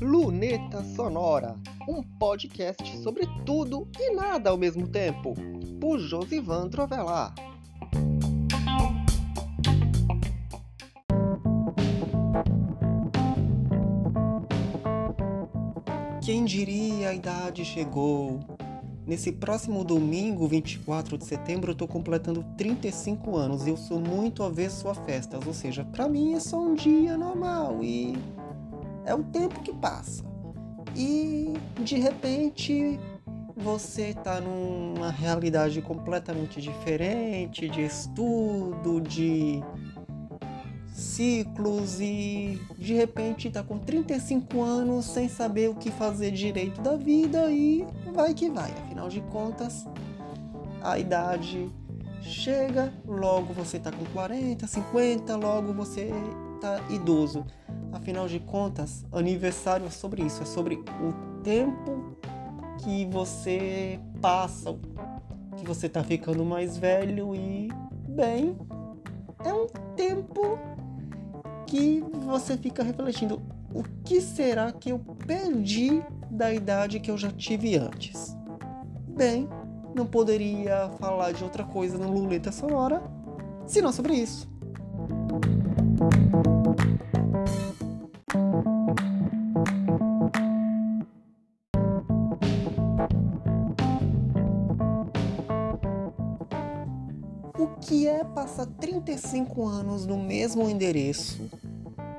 Luneta Sonora, um podcast sobre tudo e nada ao mesmo tempo, por Josivan Trovelar. Quem diria a idade chegou? Nesse próximo domingo, 24 de setembro, eu tô completando 35 anos e eu sou muito avesso a festas, ou seja, para mim é só um dia normal e é o tempo que passa. E de repente você tá numa realidade completamente diferente de estudo, de ciclos e de repente tá com 35 anos sem saber o que fazer direito da vida e vai que vai. Afinal de contas, a idade chega, logo você tá com 40, 50, logo você tá idoso. Afinal de contas, aniversário é sobre isso, é sobre o tempo que você passa, que você tá ficando mais velho e bem, é um tempo que você fica refletindo: o que será que eu perdi da idade que eu já tive antes? Bem, não poderia falar de outra coisa no Luleta Sonora senão sobre isso. O que é passar 35 anos no mesmo endereço,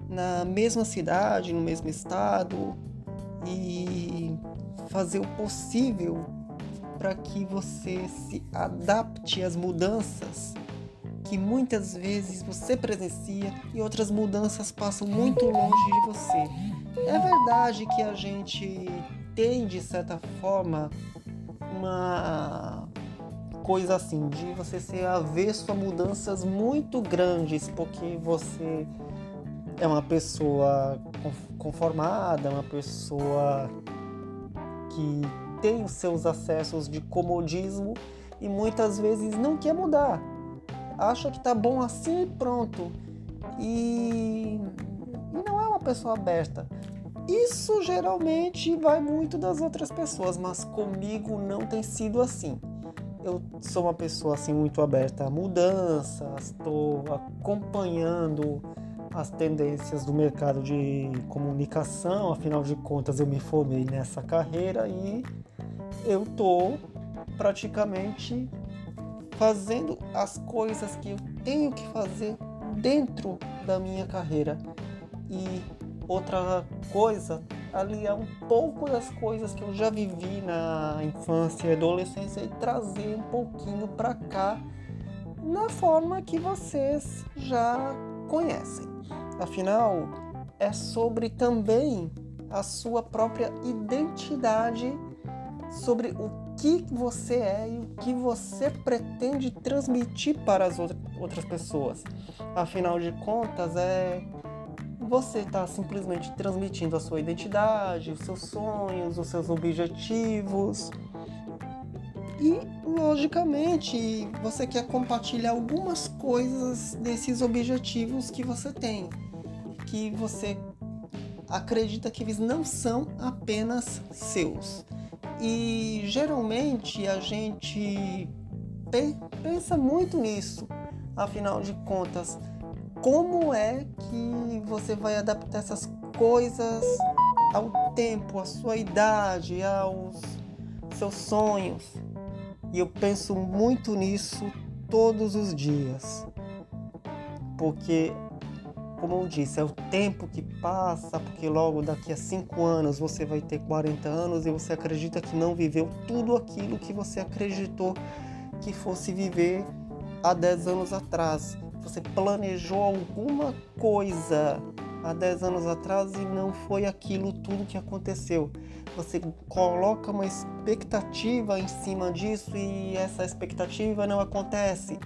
na mesma cidade, no mesmo estado e fazer o possível para que você se adapte às mudanças que muitas vezes você presencia e outras mudanças passam muito longe de você. É verdade que a gente tem, de certa forma, uma coisa assim, de você ser avesso a mudanças muito grandes, porque você é uma pessoa conformada, uma pessoa que tem os seus acessos de comodismo e muitas vezes não quer mudar. Acha que tá bom assim e pronto. E, não é uma pessoa aberta. Isso geralmente vai muito das outras pessoas, mas comigo não tem sido assim. Eu sou uma pessoa assim muito aberta a mudanças, estou acompanhando as tendências do mercado de comunicação, afinal de contas eu me formei nessa carreira e eu tô praticamente fazendo as coisas que eu tenho que fazer dentro da minha carreira. E outra coisa, aliar um pouco das coisas que eu já vivi na infância e adolescência e trazer um pouquinho para cá na forma que vocês já conhecem. Afinal, é sobre também a sua própria identidade, sobre o que você é e o que você pretende transmitir para as outras pessoas. Afinal de contas, é você está simplesmente transmitindo a sua identidade, os seus sonhos, os seus objetivos. E, logicamente, você quer compartilhar algumas coisas desses objetivos que você tem, que você acredita que eles não são apenas seus. E geralmente a gente pensa muito nisso, afinal de contas, como é que você vai adaptar essas coisas ao tempo, à sua idade, aos seus sonhos. E eu penso muito nisso todos os dias. Porque, como eu disse, é o tempo que passa, porque logo daqui a 5 anos você vai ter 40 anos e você acredita que não viveu tudo aquilo que você acreditou que fosse viver há 10 anos atrás você planejou alguma coisa há 10 anos atrás e não foi aquilo tudo que aconteceu. Você coloca uma expectativa em cima disso e essa expectativa não acontece.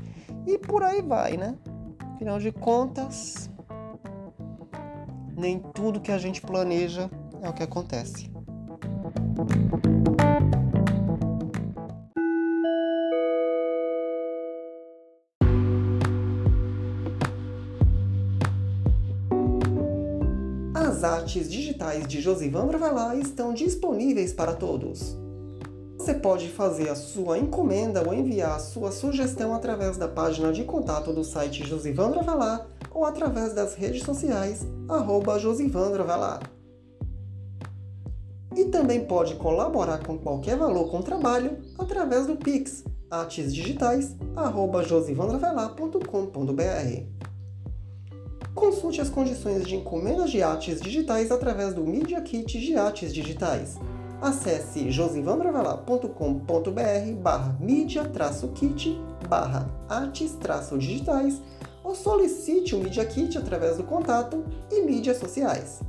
E por aí vai, né? Afinal de contas, nem tudo que a gente planeja é o que acontece. Artes digitais de Josivandro Velar estão disponíveis para todos. Você pode fazer a sua encomenda ou enviar a sua sugestão através da página de contato do site Josivandro Avelar ou através das redes sociais arroba. E também pode colaborar com qualquer valor com o trabalho através do Pix artesdigitais@josivandrovelar.com.br. Consulte as condições de encomendas de artes digitais através do Media Kit de Artes Digitais acesse josivandrovelar.com.br barra mídia-kit barra artes-digitais ou solicite o Media Kit através do contato e mídias sociais.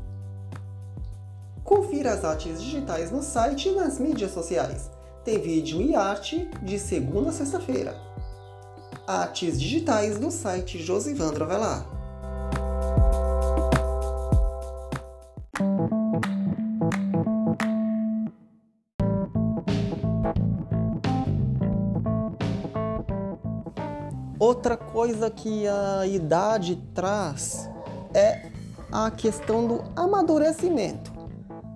Confira as artes digitais no site e nas mídias sociais. Tem vídeo e arte de segunda a sexta-feira. Artes digitais no site Josivandro. Coisa que a idade traz é a questão do amadurecimento.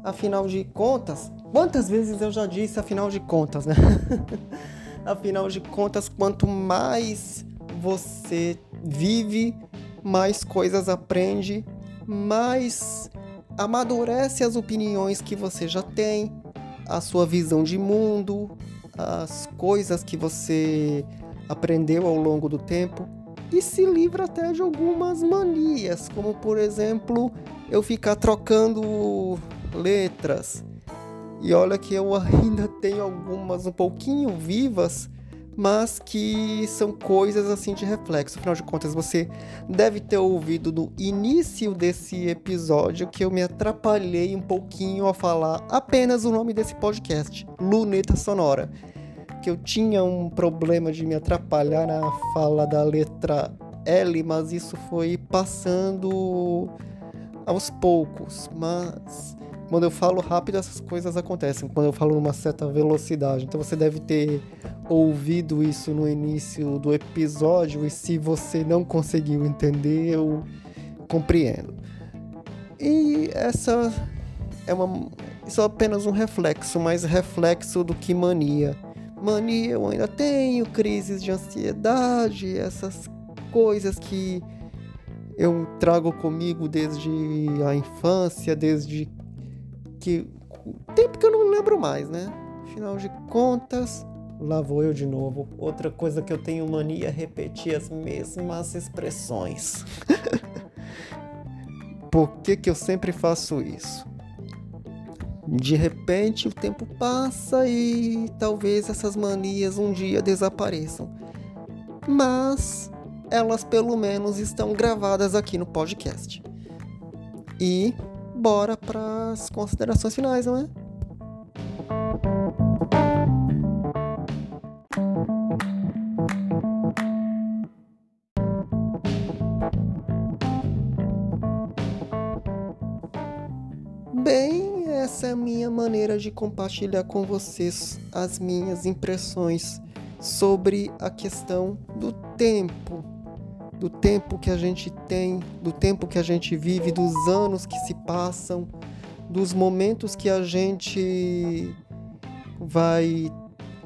Afinal de contas, quantas vezes eu já disse afinal de contas, né? afinal de contas, quanto mais você vive, mais coisas aprende, mais amadurece as opiniões que você já tem, a sua visão de mundo, as coisas que você aprendeu ao longo do tempo e se livra até de algumas manias, como por exemplo eu ficar trocando letras. E olha que eu ainda tenho algumas um pouquinho vivas, mas que são coisas assim de reflexo. Afinal de contas, você deve ter ouvido no início desse episódio que eu me atrapalhei um pouquinho a falar apenas o nome desse podcast, Luneta Sonora que eu tinha um problema de me atrapalhar na fala da letra L, mas isso foi passando aos poucos. Mas quando eu falo rápido, essas coisas acontecem. Quando eu falo numa certa velocidade. Então você deve ter ouvido isso no início do episódio. E se você não conseguiu entender, eu compreendo. E essa é uma. Isso é apenas um reflexo, mais reflexo do que mania mania eu ainda tenho, crises de ansiedade, essas coisas que eu trago comigo desde a infância, desde que tempo que eu não lembro mais, né? Afinal de contas, lá vou eu de novo. Outra coisa que eu tenho mania é repetir as mesmas expressões. Por que, que eu sempre faço isso? De repente o tempo passa e talvez essas manias um dia desapareçam. Mas elas pelo menos estão gravadas aqui no podcast. E bora para as considerações finais, não é? De compartilhar com vocês as minhas impressões sobre a questão do tempo, do tempo que a gente tem, do tempo que a gente vive, dos anos que se passam, dos momentos que a gente vai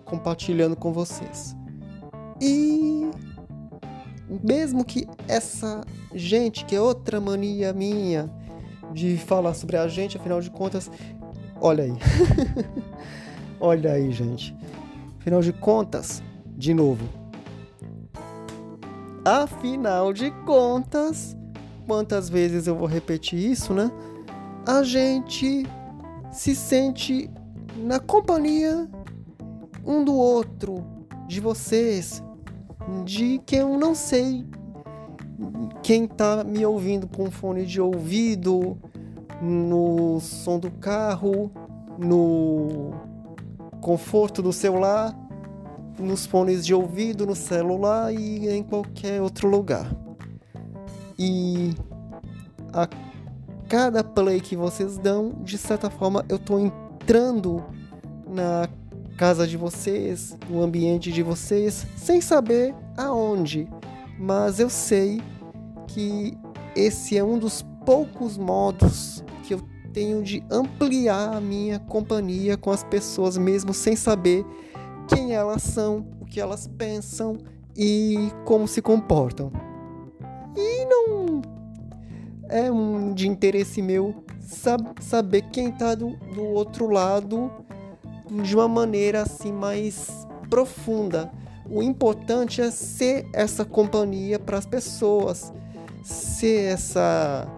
compartilhando com vocês. E mesmo que essa gente, que é outra mania minha, de falar sobre a gente, afinal de contas, Olha aí. Olha aí, gente. Afinal de contas, de novo. Afinal de contas, quantas vezes eu vou repetir isso, né? A gente se sente na companhia um do outro, de vocês, de quem eu não sei quem tá me ouvindo com fone de ouvido, no som do carro, no conforto do celular, nos fones de ouvido, no celular e em qualquer outro lugar. E a cada play que vocês dão, de certa forma eu estou entrando na casa de vocês, no ambiente de vocês, sem saber aonde, mas eu sei que esse é um dos poucos modos tenho de ampliar a minha companhia com as pessoas mesmo sem saber quem elas são, o que elas pensam e como se comportam. E não é um de interesse meu sab saber quem está do, do outro lado de uma maneira assim mais profunda. O importante é ser essa companhia para as pessoas, ser essa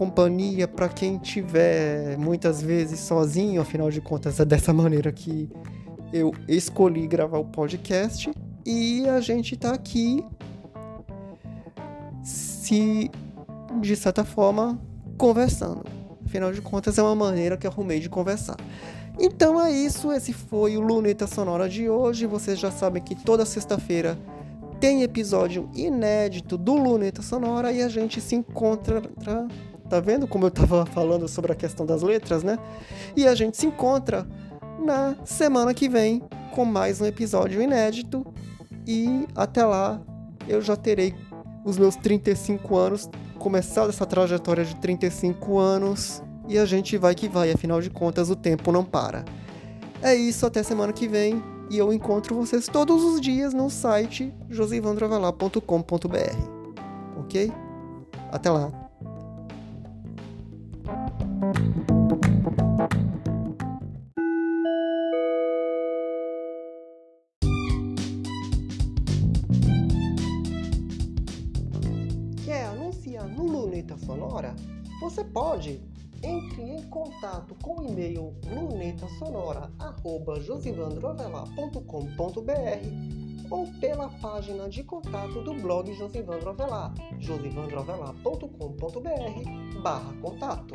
companhia para quem tiver muitas vezes sozinho, afinal de contas é dessa maneira que eu escolhi gravar o podcast e a gente está aqui se de certa forma conversando. Afinal de contas é uma maneira que arrumei de conversar. Então é isso, esse foi o Luneta Sonora de hoje. Vocês já sabem que toda sexta-feira tem episódio inédito do Luneta Sonora e a gente se encontra. Tá vendo como eu tava falando sobre a questão das letras, né? E a gente se encontra na semana que vem com mais um episódio inédito. E até lá eu já terei os meus 35 anos, começado essa trajetória de 35 anos e a gente vai que vai, afinal de contas o tempo não para. É isso, até semana que vem e eu encontro vocês todos os dias no site josivandrovalar.com.br. Ok? Até lá! Luneta Sonora? Você pode! Entre em contato com o e-mail lunetasonora.josivandroavelar.com.br ou pela página de contato do blog Josivandro Avelar, barra contato.